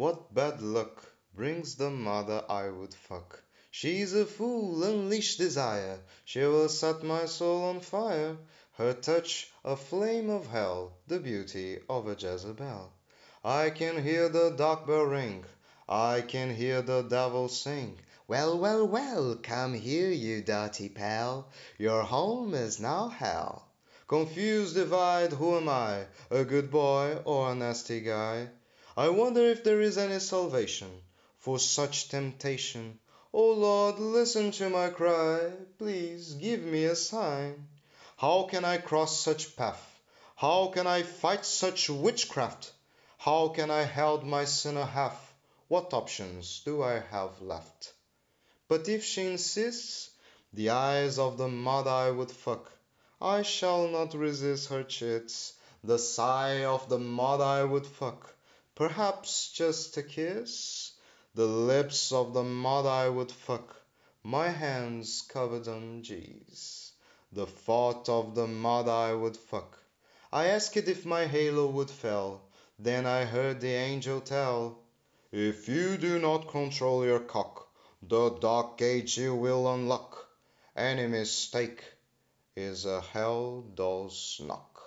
What bad luck brings the mother I would fuck? She's a fool, unleash desire, She will set my soul on fire, Her touch a flame of hell, The beauty of a Jezebel. I can hear the dark bell ring, I can hear the devil sing, "Well, well, well, come here, you dirty pal. Your home is now Hell." Confused, divide, who am I, A good boy or a nasty guy? I wonder if there is any salvation For such temptation. O Lord, listen to my cry, Please give me a sign. How can I cross such path? How can I fight such witchcraft? How can I held my sinner half? What options do I have left? But if she insists, The eyes of the mother I would fuck, I shall not resist her chits, The sigh of the mother I would fuck. Perhaps just a kiss? The lips of the mother I would fuck, My hands covered on G's. The thought of the mother I would fuck. I asked if my halo would fail, Then I heard the angel tell, "If you do not control your cock, The dark gate you will unlock. Any mistake is a hell door's knock."